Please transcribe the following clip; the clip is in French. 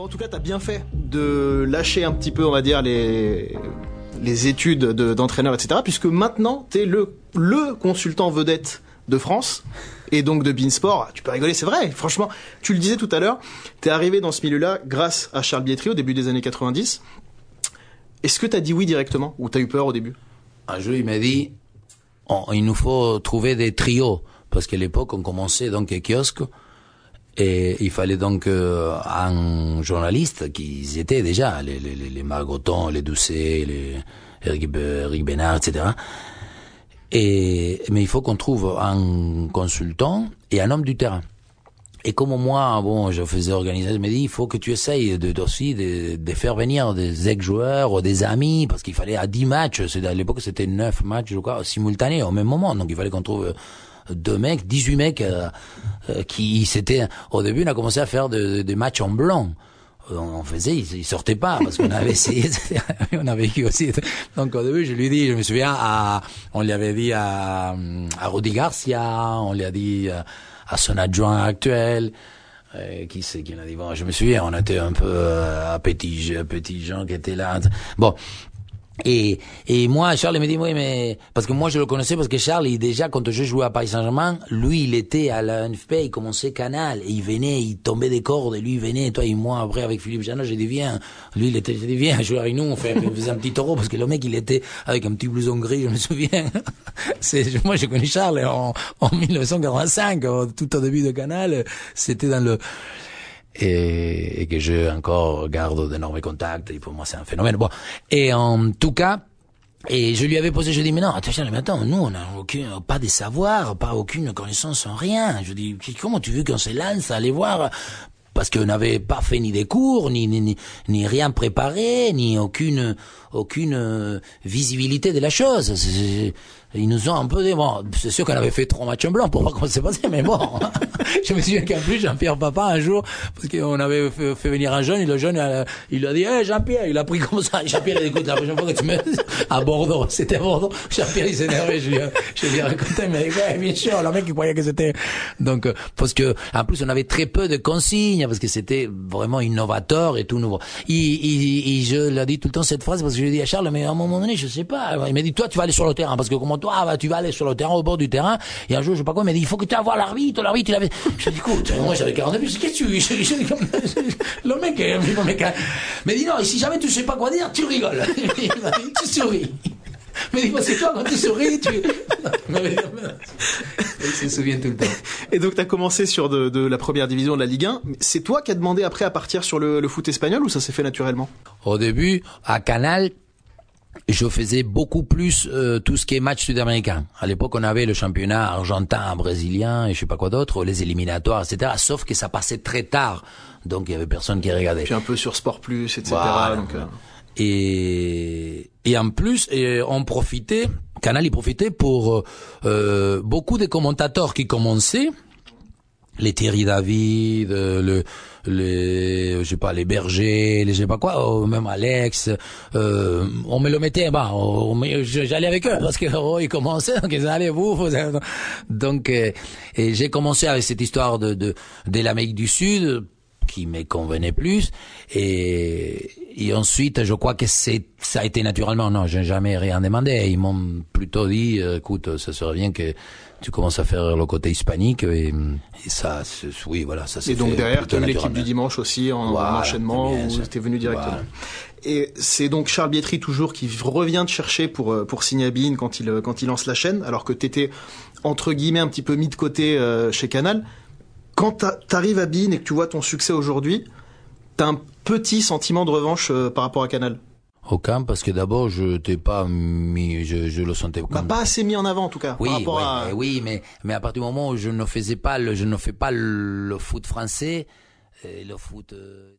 En tout cas, t'as bien fait de lâcher un petit peu, on va dire, les les études de- d'entraîneur, etc. Puisque maintenant, t'es le le consultant vedette de France et donc de Beansport. Tu peux rigoler, c'est vrai. Franchement, tu le disais tout à l'heure, t'es arrivé dans ce milieu-là grâce à Charles Bietri au début des années 90. Est-ce que t'as dit oui directement ou t'as eu peur au début? Un jour, il m'a dit, il nous faut trouver des trios. Parce qu'à l'époque, on commençait donc à kiosque. Et il fallait donc un journaliste qui étaient déjà, les, les, les, Margoton, les Doucet, les Eric, Bénard, etc. Et, mais il faut qu'on trouve un consultant et un homme du terrain. Et comme moi, bon, je faisais organiser, je me dis, il faut que tu essayes de, aussi de, de faire venir des ex-joueurs ou des amis, parce qu'il fallait à 10 matchs, c'est- à l'époque c'était 9 matchs, je crois, simultanés au même moment, donc il fallait qu'on trouve deux mecs, 18 mecs euh, euh, qui c'était au début on a commencé à faire des des matchs en blanc. Euh, on faisait ils sortaient pas parce qu'on avait essayé on a vécu aussi. Donc au début je lui dis je me souviens à on lui avait dit à à Rudy Garcia on lui a dit à, son adjoint actuel qui c'est qui l'a dit bon je me souviens on était un peu à petits petits gens qui étaient là. Bon et, et moi, Charles me dit, oui, mais, parce que moi, je le connaissais parce que Charles, il, déjà, quand je jouais à Paris Saint-Germain, lui, il était à la NFP, il commençait Canal, et il venait, il tombait des cordes, et lui, il venait, toi et moi, après, avec Philippe Janot, j'ai dit, viens. Lui, il était, j'ai dit, viens, jouer avec nous, on fait, on faisait un petit taureau, parce que le mec, il était avec un petit blouson gris, je me souviens. C'est, moi, j'ai connu Charles en, en 1985, au- tout au début de Canal, c'était dans le, et, et que je encore garde d'énormes contacts. Et pour moi, c'est un phénomène. Bon, et en tout cas. Et je lui avais posé, je dis, mais non, Charles, mais attends, nous, on n'a aucun, pas des savoirs, pas aucune connaissance en rien. Je dis, comment tu veux qu'on se lance à aller voir? Parce qu'on n'avait pas fait ni des cours, ni, ni, ni, ni rien préparé, ni aucune, aucune euh, visibilité de la chose. Ils nous ont un peu dit, bon, c'est sûr qu'on avait fait trois matchs en blanc pour voir comment c'est passé, mais bon. je me souviens qu'en plus, Jean-Pierre Papa, un jour, parce qu'on avait fait, venir un jeune, et le jeune, euh, il a dit, hey, Jean-Pierre, il a pris comme ça. Et Jean-Pierre, il écoute, la prochaine fois que tu me, à Bordeaux, c'était Bordeaux. Jean-Pierre, il énervé, je lui, je lui ai raconté, il m'a dit, ouais, bien sûr, le mec, il croyait que c'était, donc, euh, parce que, en plus, on avait très peu de consignes, parce que c'était vraiment innovateur et tout nouveau. Il, il, il- je l'ai dit tout le temps cette phrase, parce que je lui ai dit à Charles, mais à un moment donné, je sais pas. Il m'a dit, toi, tu vas aller sur le terrain, parce que comment toi, bah, tu vas aller sur le terrain, au bord du terrain, et un jour, je sais pas quoi, il m'a dit, il faut que tu ailles voir l'arbitre, l'arbitre, il avait, je dis, écoute, moi, j'avais 40 ans, je dis, qu'est-ce que tu le mec, euh, mec, euh, mais dit, non, et si jamais tu sais pas quoi dire, tu rigoles. Il m'a dit, tu souris. Mais dis, parce que toi, quand tu souris, tu, il se souvient tout le temps. Et donc t'as commencé sur de, de la première division de la Ligue 1. C'est toi qui as demandé après à partir sur le, le foot espagnol ou ça s'est fait naturellement? Au début, à Canal, je faisais beaucoup plus euh, tout ce qui est match sud-américain. À l'époque, on avait le championnat argentin, brésilien et je sais pas quoi d'autre, les éliminatoires, etc. Sauf que ça passait très tard, donc il y avait personne qui regardait. Puis un peu sur Sport Plus, etc. Voilà. donc, euh, Et, et en plus, et on profitait, Canal y profitait pour euh, beaucoup de commentateurs qui commençaient, les Thierry David, euh, le, les, je sais pas, les Berger, les je sais pas quoi, euh, même Alex, euh, on me le mettait, bah, j'allais avec eux parce que oh, ils commençaient, donc ils allaient vous, vous donc euh, et j'ai commencé avec cette histoire de de, de l'Amérique du Sud qui me convenait plus. Et, et ensuite je crois que c'est ça a été naturellement non j'ai jamais rien demandé ils m'ont plutôt dit euh, écoute ça serait bien que tu commences à faire le côté hispanique et, et ça oui voilà ça s'est Et donc fait derrière, tu as l'équipe du dimanche aussi en, enchaînement bien où sûr. t'es venu directement. Voilà. Et c'est donc Charles Bietri toujours qui revient te chercher pour euh, pour signer à Bein quand il euh, quand il lance la chaîne, alors que t'étais entre guillemets un petit peu mis de côté euh, chez Canal. Quand t'a- t'arrives à Bein et que tu vois ton succès aujourd'hui, t'as un petit sentiment de revanche euh, par rapport à Canal? Aucun parce que d'abord je t'ai pas mis je, je le sentais Bah, comme pas assez mis en avant en tout cas. Oui, par rapport ouais, à... mais oui, mais mais à partir du moment où je ne faisais pas le, je ne fais pas le, le foot français, euh, le foot. euh,